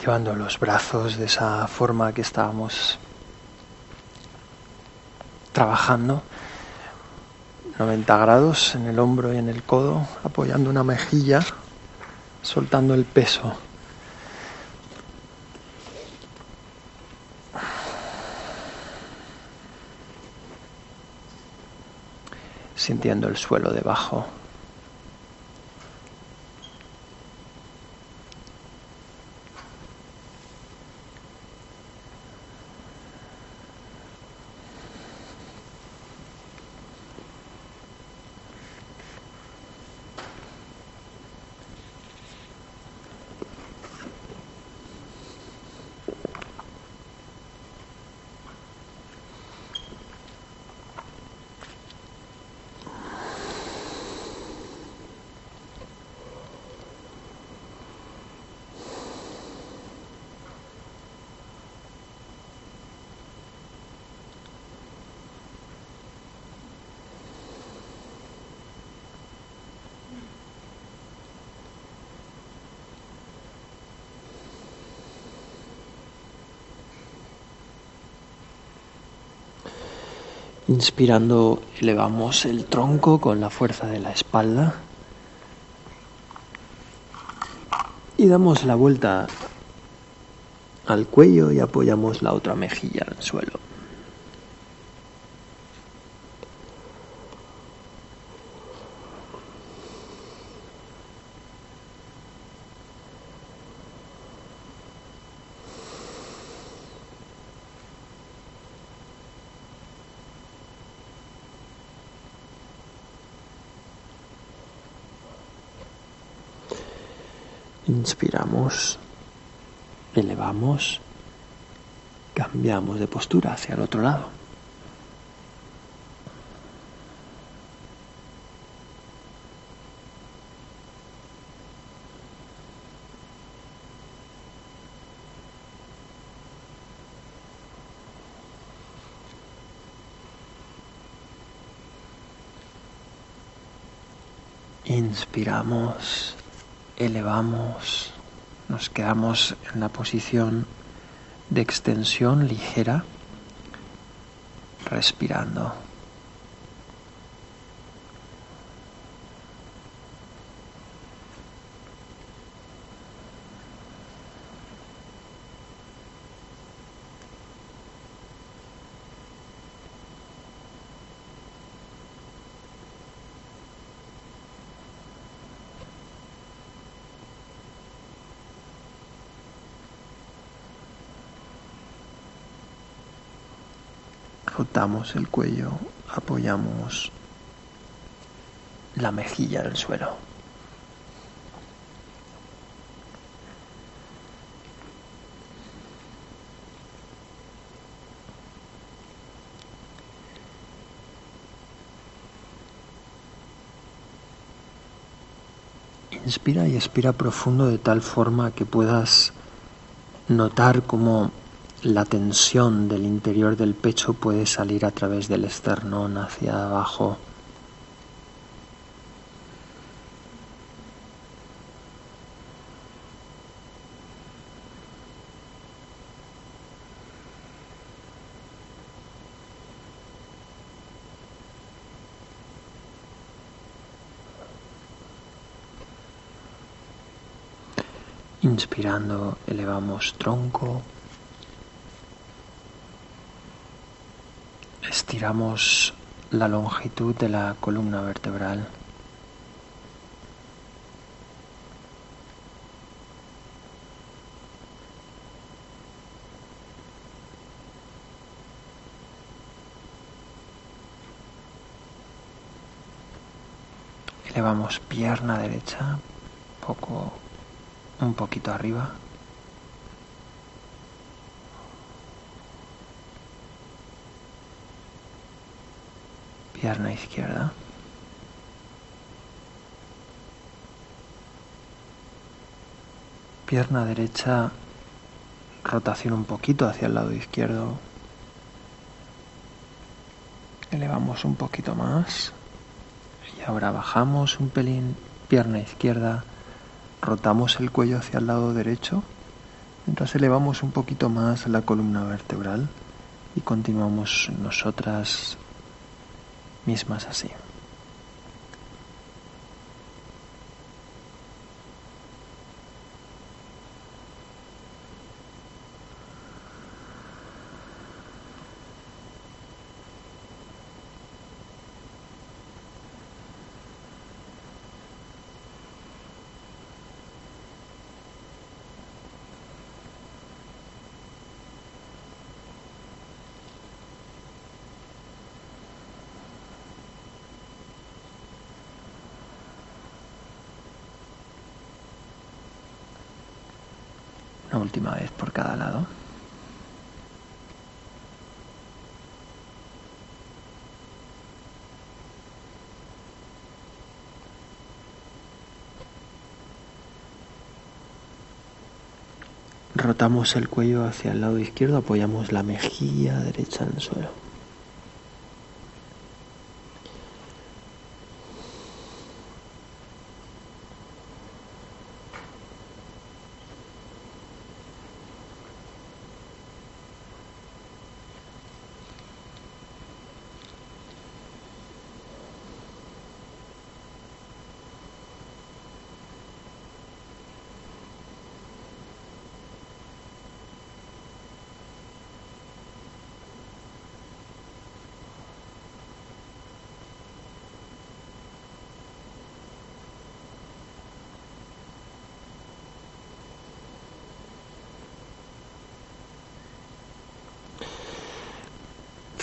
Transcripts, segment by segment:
llevando los brazos de esa forma que estábamos trabajando. 90 grados en el hombro y en el codo, apoyando una mejilla, soltando el peso. Sintiendo el suelo debajo. Inspirando elevamos el tronco con la fuerza de la espalda y damos la vuelta al cuello y apoyamos la otra mejilla el suelo. Inspiramos, elevamos, cambiamos de postura hacia el otro lado. Inspiramos elevamos, nos quedamos en la posición de extensión ligera, respirando. El cuello, apoyamos la mejilla en el suelo. Inspira y expira profundo de tal forma que puedas notar cómo la tensión del interior del pecho puede salir a través del esternón hacia abajo. Inspirando elevamos tronco, estiramos la longitud de la columna vertebral. Elevamos pierna derecha, poco, un poquito arriba. Pierna izquierda. Pierna derecha, rotación un poquito hacia el lado izquierdo. Elevamos un poquito más. Y ahora bajamos un pelín, pierna izquierda, rotamos el cuello hacia el lado derecho, Mientras elevamos un poquito más la columna vertebral y continuamos nosotras mismas así. Última vez por cada lado. Rotamos el cuello hacia el lado izquierdo, apoyamos la mejilla derecha en el suelo.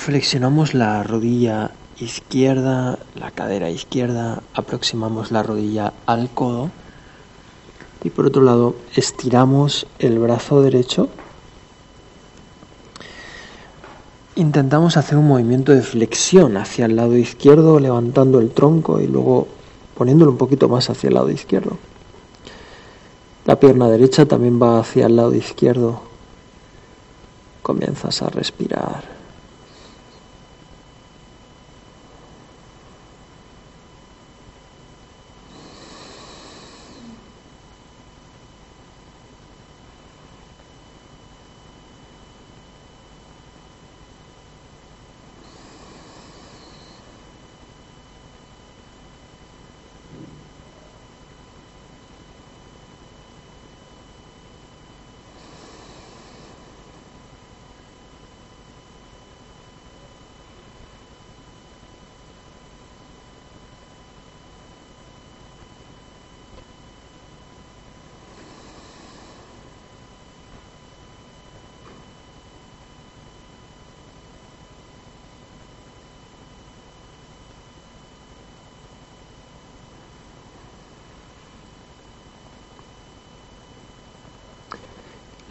Flexionamos la rodilla izquierda, la cadera izquierda, aproximamos la rodilla al codo y por otro lado estiramos el brazo derecho. Intentamos hacer un movimiento de flexión hacia el lado izquierdo, levantando el tronco y luego poniéndolo un poquito más hacia el lado izquierdo. La pierna derecha también va hacia el lado izquierdo. Comienzas a respirar.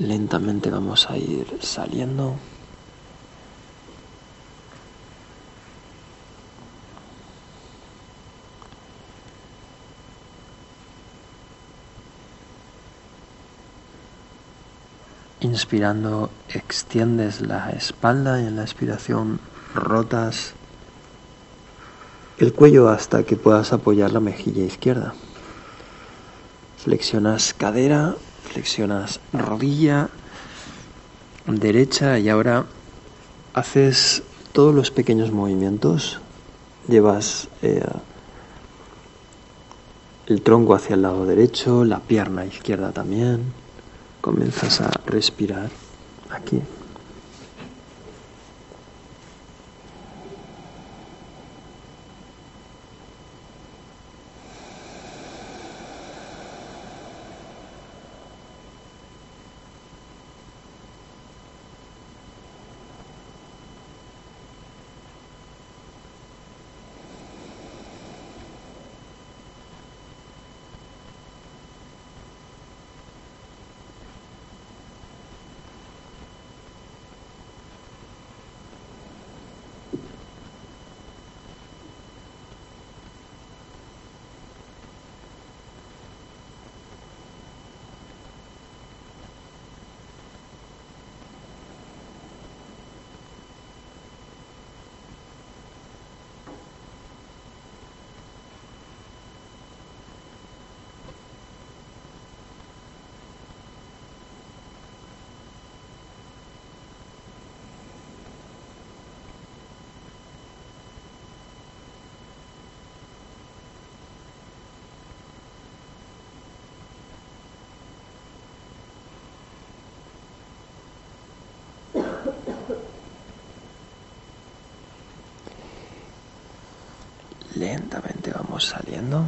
Lentamente vamos a ir saliendo. Inspirando extiendes la espalda y en la expiración rotas el cuello hasta que puedas apoyar la mejilla izquierda. Flexionas cadera flexionas rodilla derecha y ahora haces todos los pequeños movimientos, llevas eh, el tronco hacia el lado derecho, la pierna izquierda también, comienzas a respirar aquí. Lentamente vamos saliendo.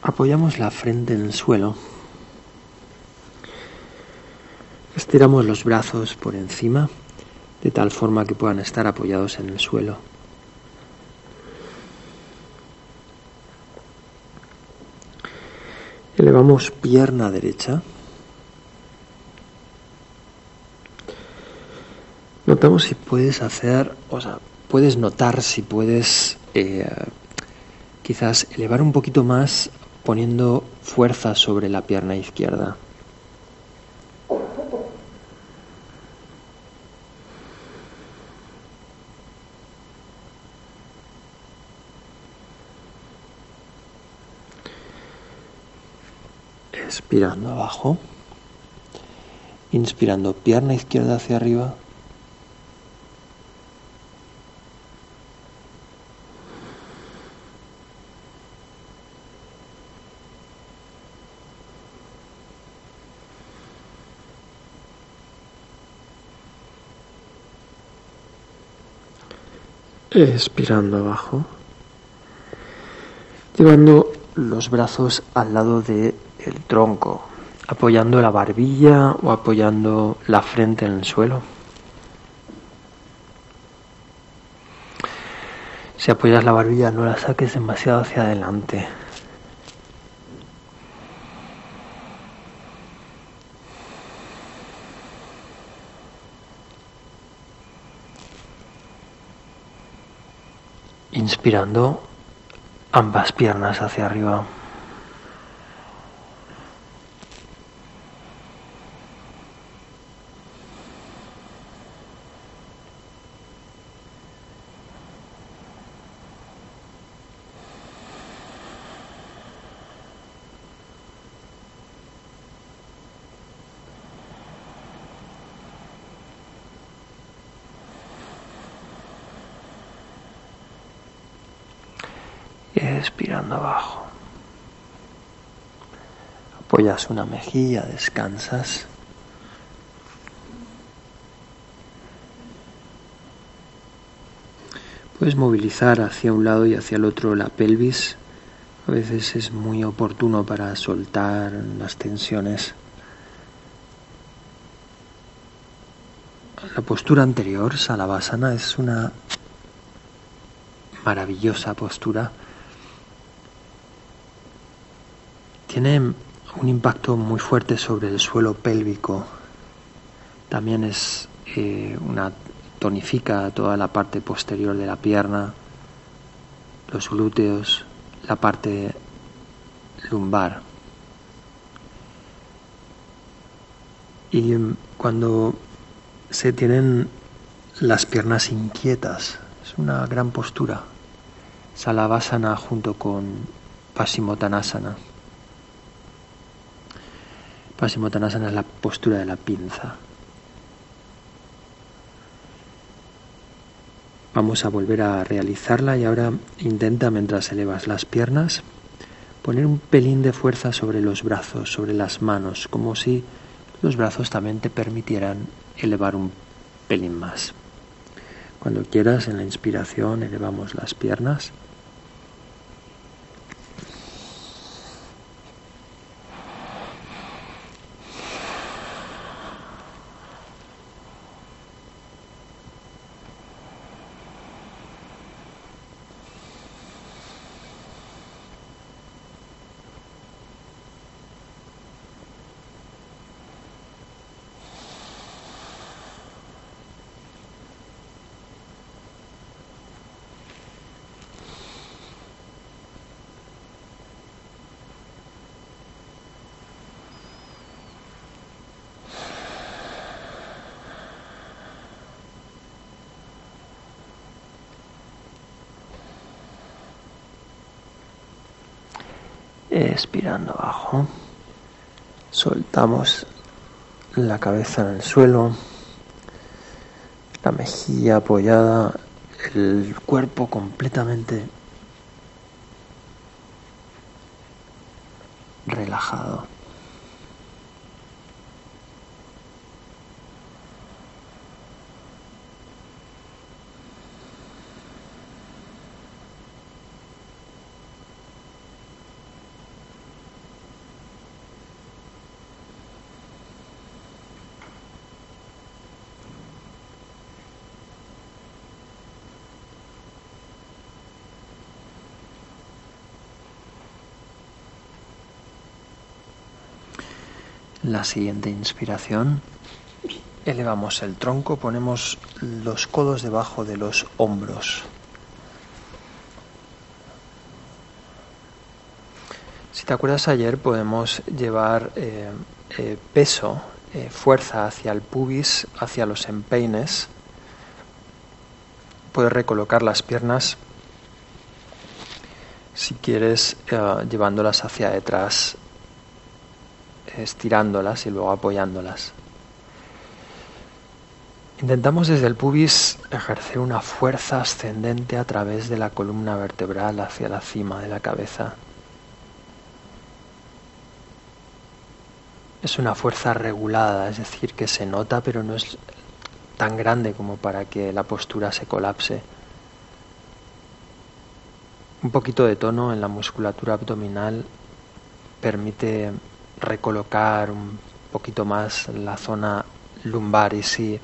Apoyamos la frente en el suelo. Estiramos los brazos por encima de tal forma que puedan estar apoyados en el suelo. Elevamos pierna derecha. Notamos si puedes hacer, o sea, puedes notar si puedes eh, quizás elevar un poquito más poniendo fuerza sobre la pierna izquierda. Expirando abajo. Inspirando pierna izquierda hacia arriba. Expirando abajo, llevando los brazos al lado del el tronco, apoyando la barbilla o apoyando la frente en el suelo. Si apoyas la barbilla no la saques demasiado hacia adelante. Inspirando ambas piernas hacia arriba. Expirando abajo. Apoyas una mejilla, descansas. Puedes movilizar hacia un lado y hacia el otro la pelvis. A veces es muy oportuno para soltar las tensiones. La postura anterior, Salavasana, es una maravillosa postura tiene un impacto muy fuerte sobre el suelo pélvico. También es eh, una tonifica toda la parte posterior de la pierna, los glúteos, la parte lumbar. Y cuando se tienen las piernas inquietas, es una gran postura. Salavasana junto con Pasimottanasana. Pasimottanasana es la postura de la pinza. Vamos a volver a realizarla y ahora intenta mientras elevas las piernas poner un pelín de fuerza sobre los brazos, sobre las manos, como si los brazos también te permitieran elevar un pelín más. Cuando quieras en la inspiración elevamos las piernas. Expirando abajo. Soltamos la cabeza en el suelo, la mejilla apoyada, el cuerpo completamente la siguiente inspiración. Elevamos el tronco, ponemos los codos debajo de los hombros. Si te acuerdas ayer podemos llevar eh, eh, peso, eh, fuerza hacia el pubis, hacia los empeines. Puedes recolocar las piernas si quieres llevándolas hacia detrás estirándolas y luego apoyándolas. Intentamos desde el pubis ejercer una fuerza ascendente a través de la columna vertebral hacia la cima de la cabeza. Es una fuerza regulada, es decir, que se nota pero no es tan grande como para que la postura se colapse. Un poquito de tono en la musculatura abdominal permite recolocar un poquito más la zona lumbar y si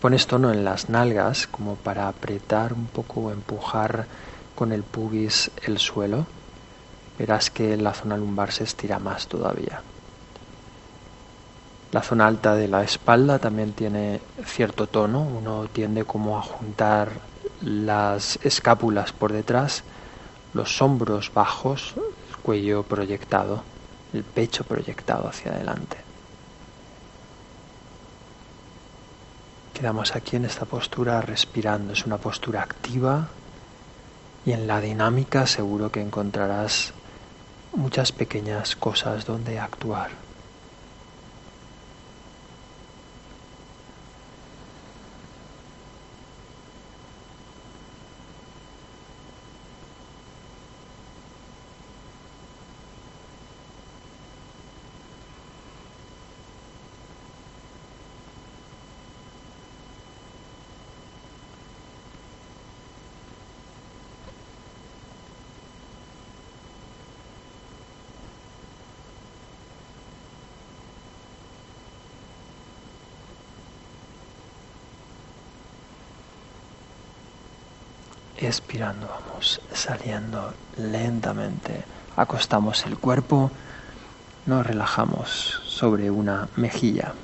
pones tono en las nalgas como para apretar un poco o empujar con el pubis el suelo, verás que la zona lumbar se estira más todavía. La zona alta de la espalda también tiene cierto tono, uno tiende como a juntar las escápulas por detrás, los hombros bajos, el cuello proyectado el pecho proyectado hacia adelante. Quedamos aquí en esta postura respirando. Es una postura activa y en la dinámica seguro que encontrarás muchas pequeñas cosas donde actuar. Expirando, vamos saliendo lentamente. Acostamos el cuerpo, nos relajamos sobre una mejilla.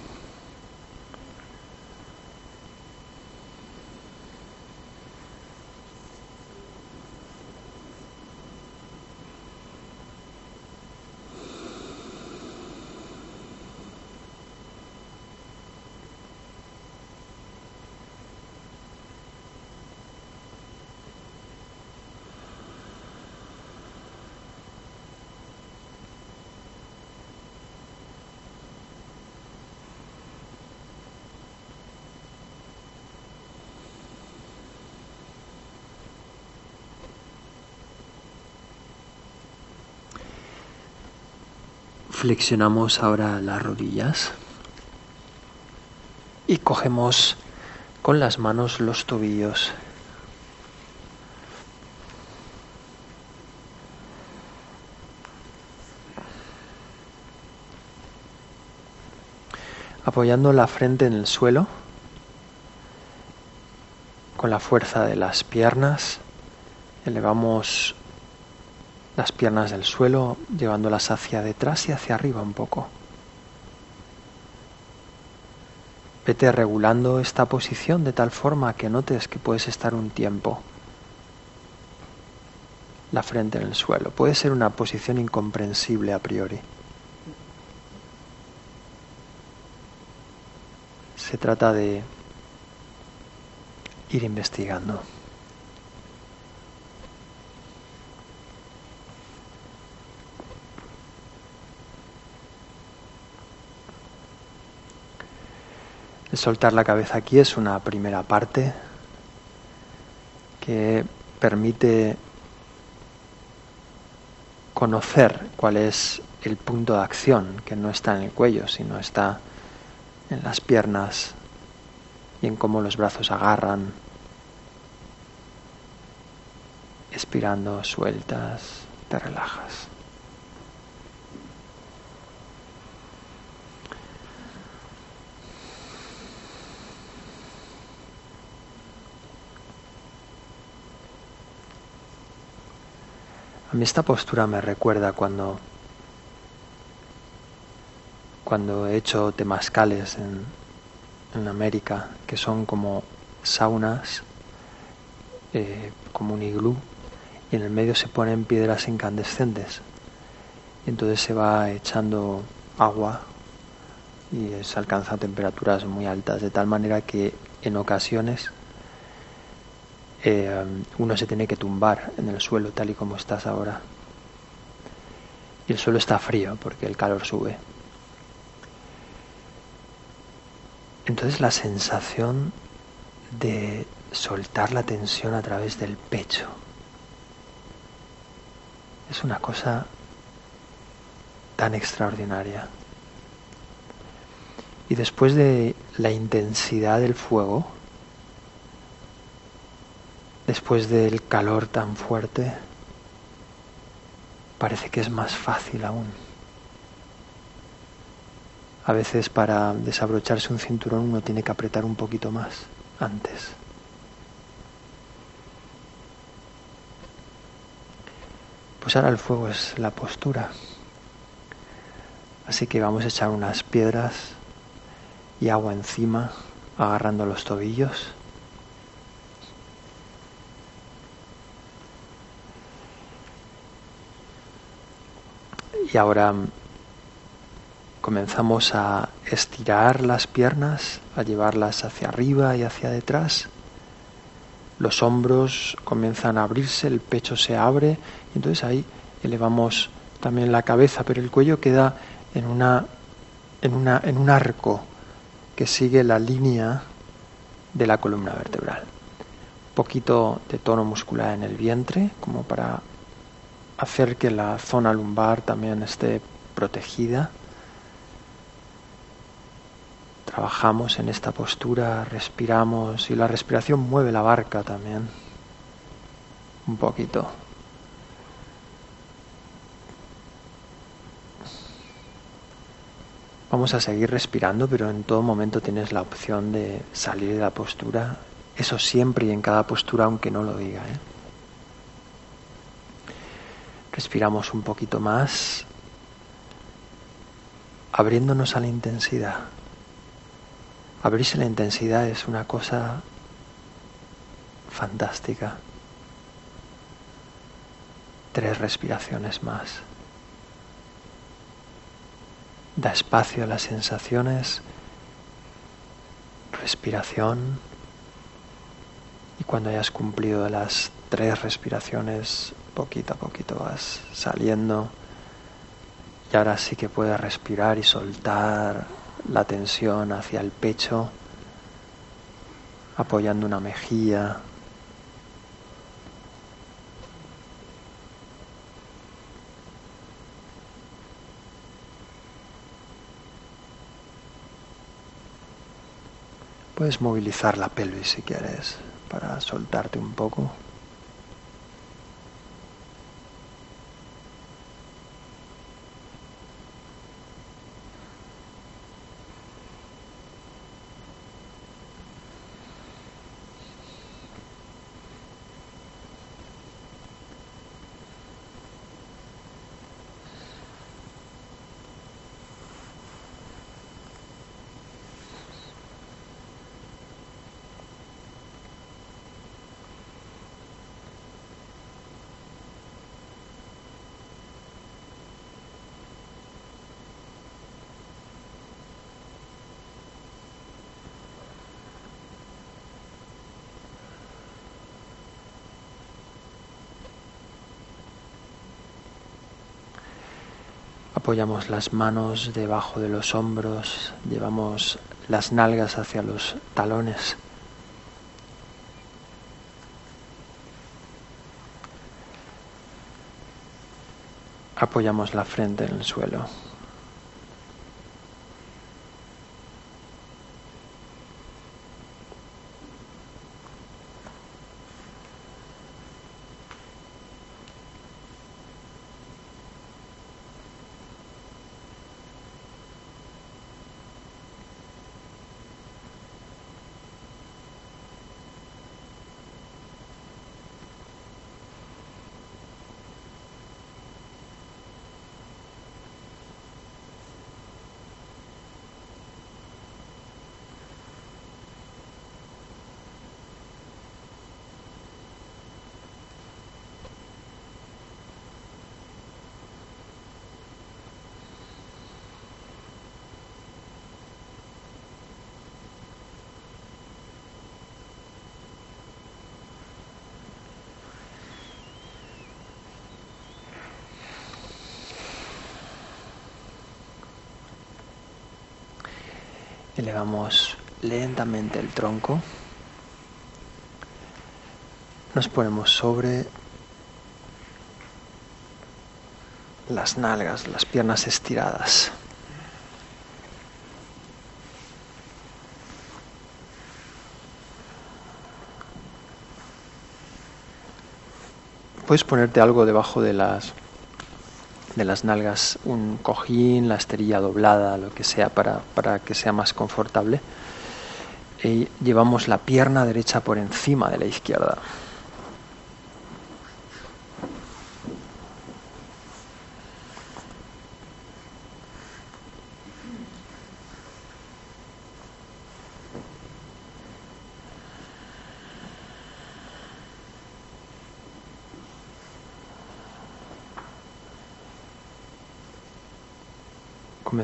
Flexionamos ahora las rodillas y cogemos con las manos los tobillos. Apoyando la frente en el suelo, con la fuerza de las piernas, elevamos las piernas del suelo, llevándolas hacia detrás y hacia arriba un poco. Vete regulando esta posición de tal forma que notes que puedes estar un tiempo la frente en el suelo. Puede ser una posición incomprensible a priori. Se trata de ir investigando. Soltar la cabeza aquí es una primera parte que permite conocer cuál es el punto de acción, que no está en el cuello, sino está en las piernas y en cómo los brazos agarran, expirando, sueltas, te relajas. A mí esta postura me recuerda cuando cuando he hecho temazcales en, en América, que son como saunas, eh, como un iglú, y en el medio se ponen piedras incandescentes. Y entonces se va echando agua y se alcanza temperaturas muy altas, de tal manera que en ocasiones eh, uno se tiene que tumbar en el suelo tal y como estás ahora. Y el suelo está frío porque el calor sube. Entonces la sensación de soltar la tensión a través del pecho es una cosa tan extraordinaria. Y después de la intensidad del fuego, después del calor tan fuerte, parece que es más fácil aún. A veces para desabrocharse un cinturón uno tiene que apretar un poquito más antes. Pues ahora el fuego es la postura. Así que vamos a echar unas piedras y agua encima, agarrando los tobillos. Y ahora comenzamos a estirar las piernas, a llevarlas hacia arriba y hacia detrás. Los hombros comienzan a abrirse, el pecho se abre y entonces ahí elevamos también la cabeza, pero el cuello queda en una en una en un arco que sigue la línea de la columna vertebral. Un poquito de tono muscular en el vientre, como para hacer que la zona lumbar también esté protegida. Trabajamos en esta postura, respiramos y la respiración mueve la barca también. Un poquito. Vamos a seguir respirando, pero en todo momento tienes la opción de salir de la postura. Eso siempre y en cada postura, aunque no lo diga. ¿eh? Respiramos un poquito más, abriéndonos a la intensidad. Abrirse la intensidad es una cosa fantástica. Tres respiraciones más da espacio a las sensaciones, respiración, y cuando hayas cumplido las tres respiraciones, poquito a poquito vas saliendo, y ahora sí que puedes respirar y soltar la tensión hacia el pecho, apoyando una mejilla, Puedes movilizar la pelvis si quieres para soltarte un poco. Apoyamos las manos debajo de los hombros, llevamos las nalgas hacia los talones. Apoyamos la frente en el suelo. Lentamente el tronco. Nos ponemos sobre las nalgas, las piernas estiradas. Puedes ponerte algo debajo de las de las nalgas, un cojín, la esterilla doblada, lo que sea para, para que sea más confortable. Y llevamos la pierna derecha por encima de la izquierda.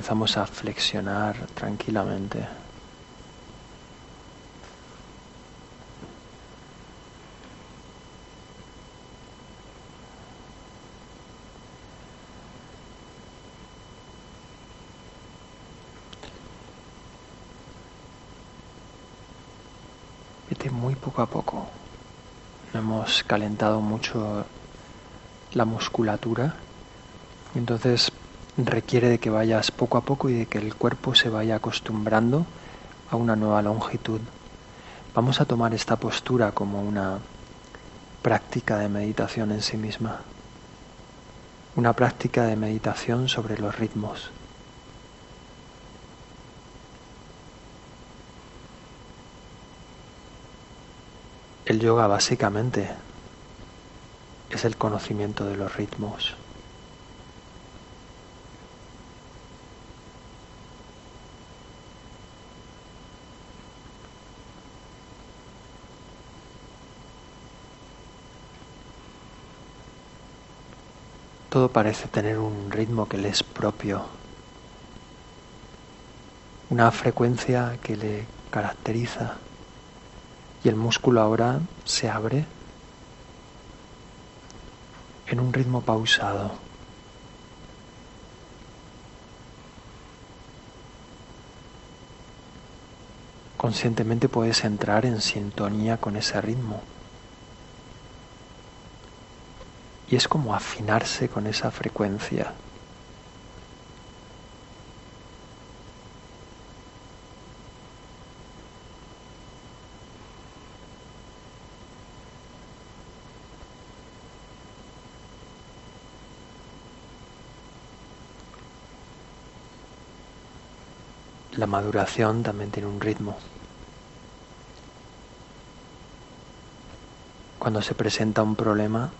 Comenzamos a flexionar tranquilamente. Vete muy poco a poco. hemos calentado mucho la musculatura. Entonces requiere de que vayas poco a poco y de que el cuerpo se vaya acostumbrando a una nueva longitud. Vamos a tomar esta postura como una práctica de meditación en sí misma, una práctica de meditación sobre los ritmos. El yoga básicamente es el conocimiento de los ritmos. Todo parece tener un ritmo que le es propio, una frecuencia que le caracteriza y el músculo ahora se abre en un ritmo pausado. Conscientemente puedes entrar en sintonía con ese ritmo. Y es como afinarse con esa frecuencia. La maduración también tiene un ritmo. Cuando se presenta un problema,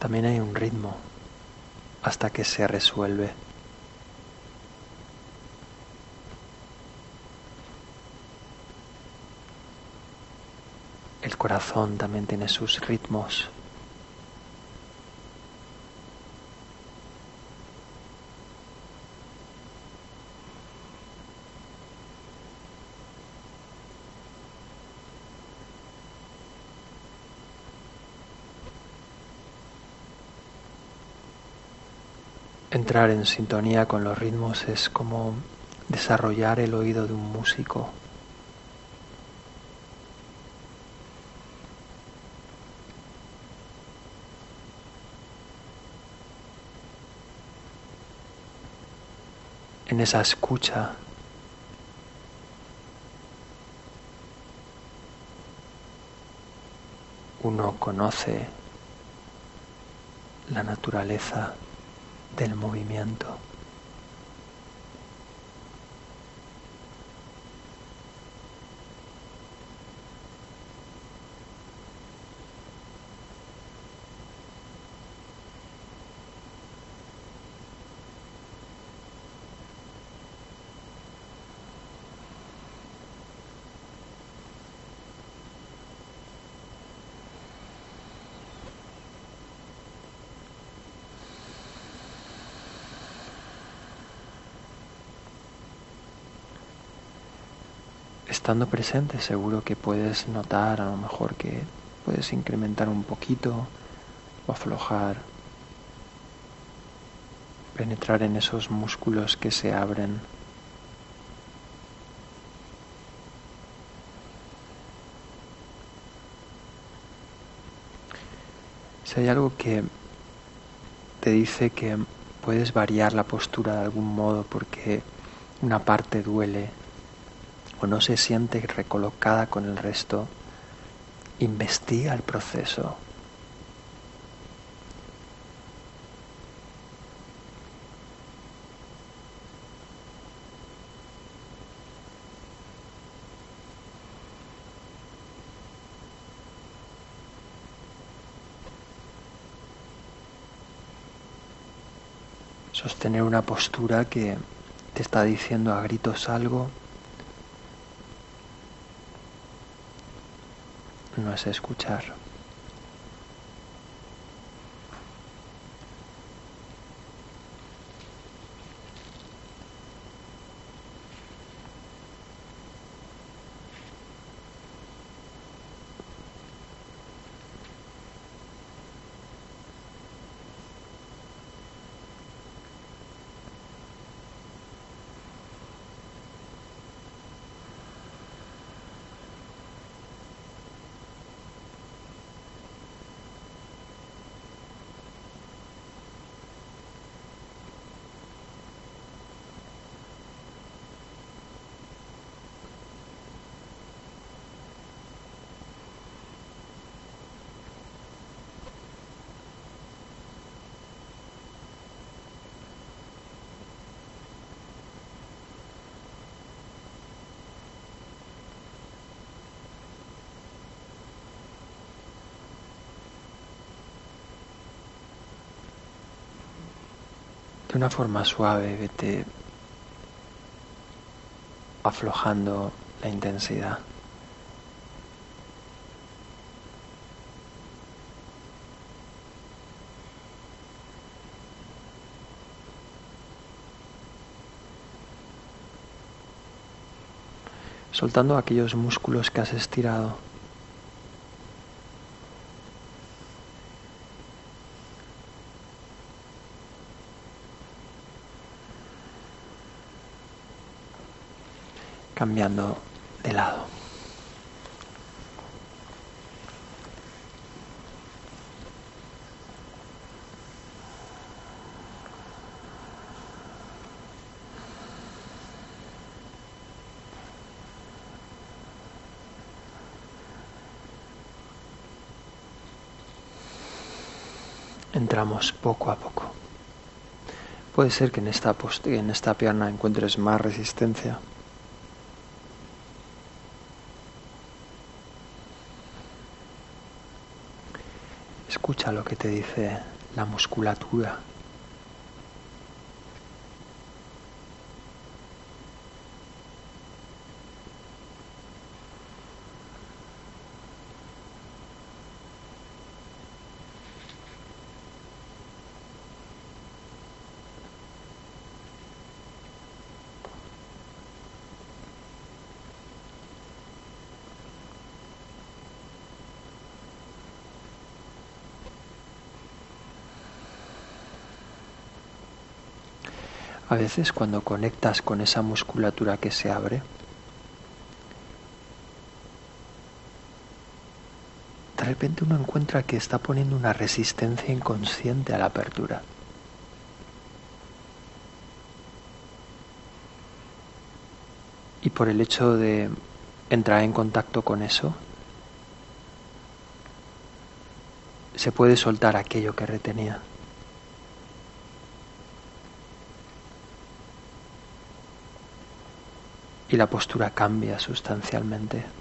también hay un ritmo hasta que se resuelve. El corazón también tiene sus ritmos. Entrar en sintonía con los ritmos es como desarrollar el oído de un músico. En esa escucha uno conoce la naturaleza del movimiento. estando presente seguro que puedes notar a lo mejor que puedes incrementar un poquito o aflojar, penetrar en esos músculos que se abren. Si hay algo que te dice que puedes variar la postura de algún modo porque una parte duele, o no se siente recolocada con el resto, investiga el proceso. sostener una postura que te está diciendo a gritos algo no es escuchar. De una forma suave, vete aflojando la intensidad. soltando aquellos músculos que has estirado. Cambiando de lado. Entramos poco a poco. Puede ser que en esta, en esta pierna encuentres más resistencia. Lo que te dice la musculatura. A veces cuando conectas con esa musculatura que se abre, de repente uno encuentra que está poniendo una resistencia inconsciente a la apertura. Y por el hecho de entrar en contacto con eso, se puede soltar aquello que retenía. Y la postura cambia sustancialmente.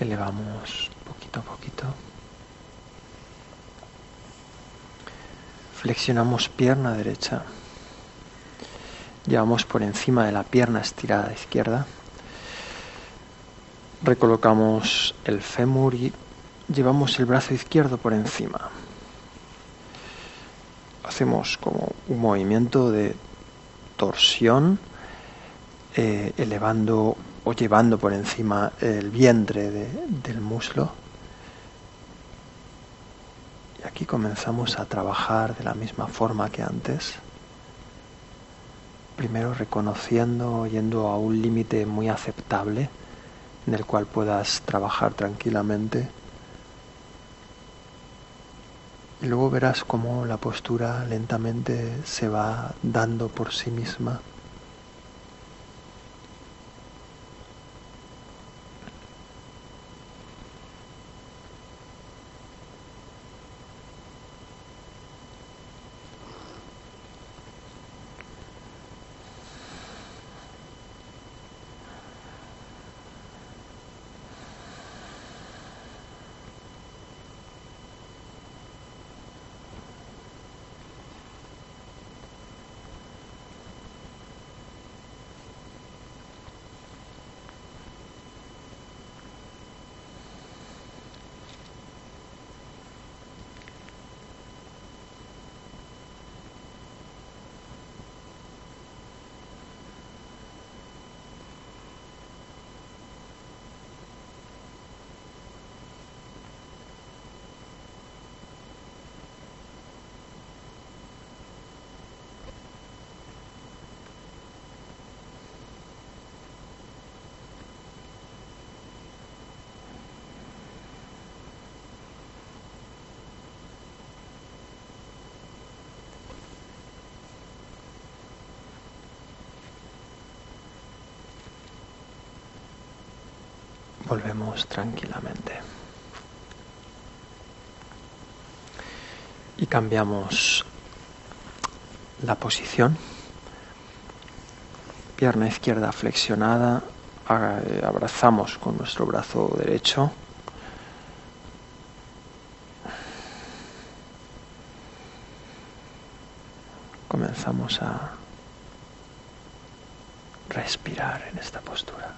Elevamos poquito a poquito. Flexionamos pierna derecha. Llevamos por encima de la pierna estirada izquierda. Recolocamos el fémur y llevamos el brazo izquierdo por encima. Hacemos como un movimiento de torsión, eh, elevando llevando por encima el vientre del muslo. Y aquí comenzamos a trabajar de la misma forma que antes. Primero reconociendo, yendo a un límite muy aceptable en el cual puedas trabajar tranquilamente. Y luego verás cómo la postura lentamente se va dando por sí misma. Volvemos tranquilamente. Y cambiamos la posición. Pierna izquierda flexionada, abrazamos con nuestro brazo derecho. Comenzamos a respirar en esta postura.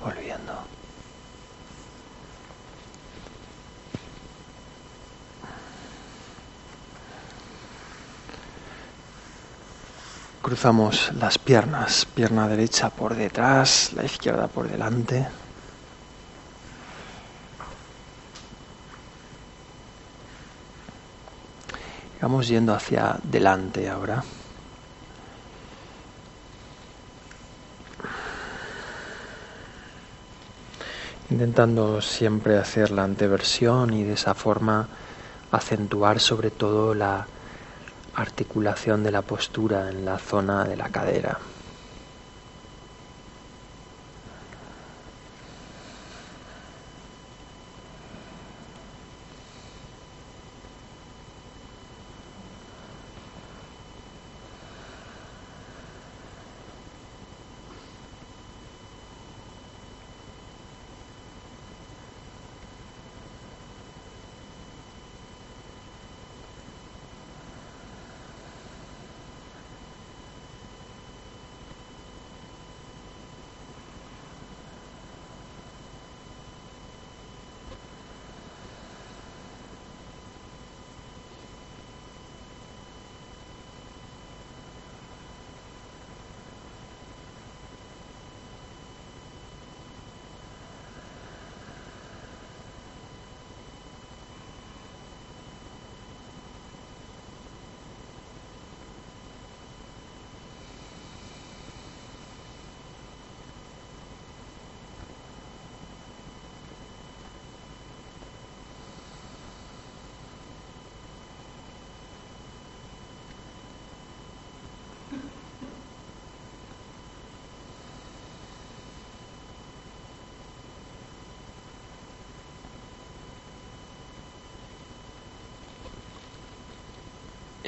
Volviendo. Cruzamos las piernas, pierna derecha por detrás, la izquierda por delante. Vamos yendo hacia delante ahora. Intentando siempre hacer la anteversión y de esa forma acentuar sobre todo la articulación de la postura en la zona de la cadera.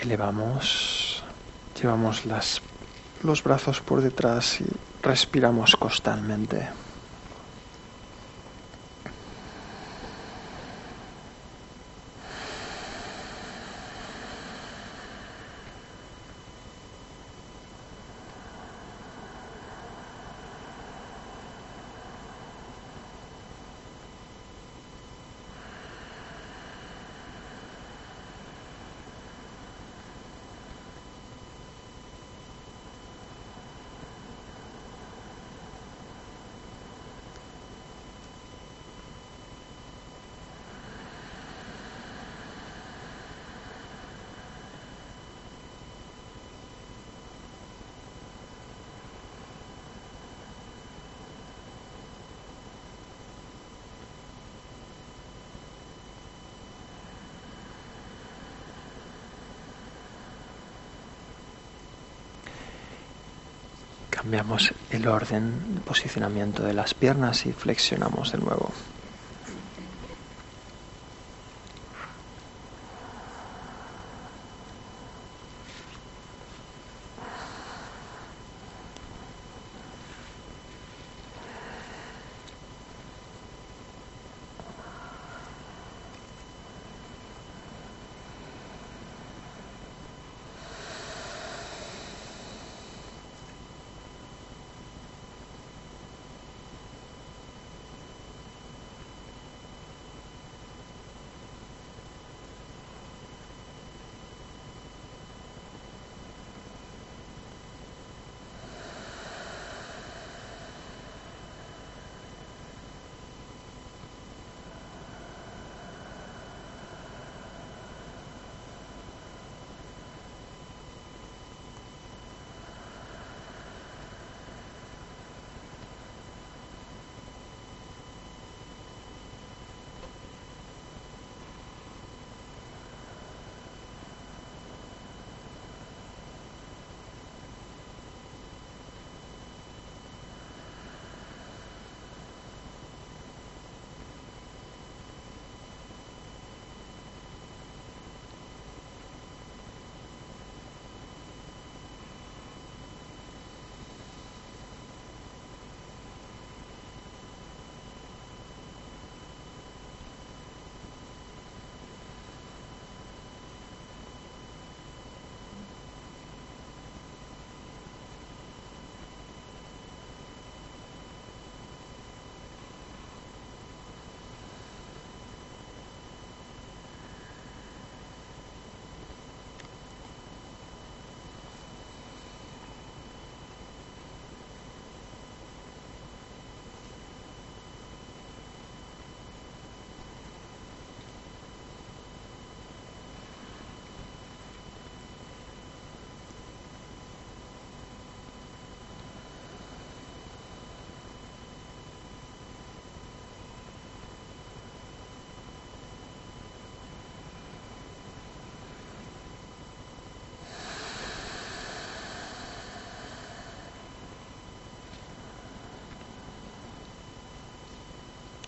Elevamos, llevamos las, los brazos por detrás y respiramos costalmente. Cambiamos el orden, posicionamiento de las piernas y flexionamos de nuevo.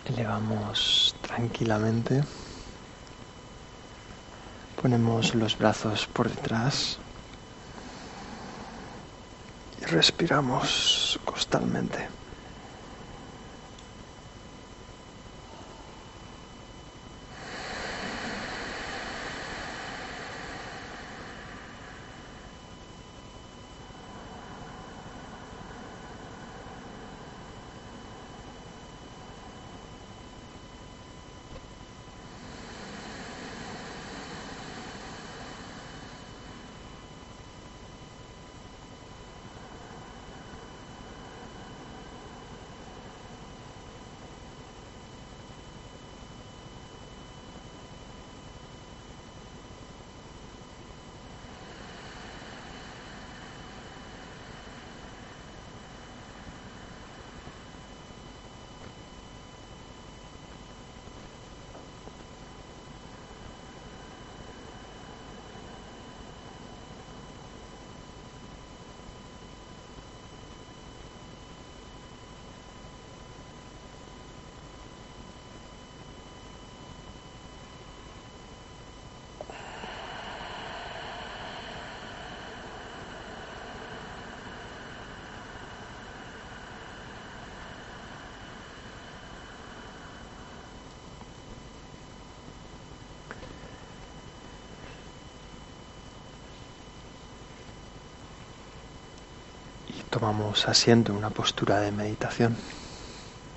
Elevamos tranquilamente. Ponemos los brazos por detrás y respiramos costalmente. Tomamos asiento en una postura de meditación.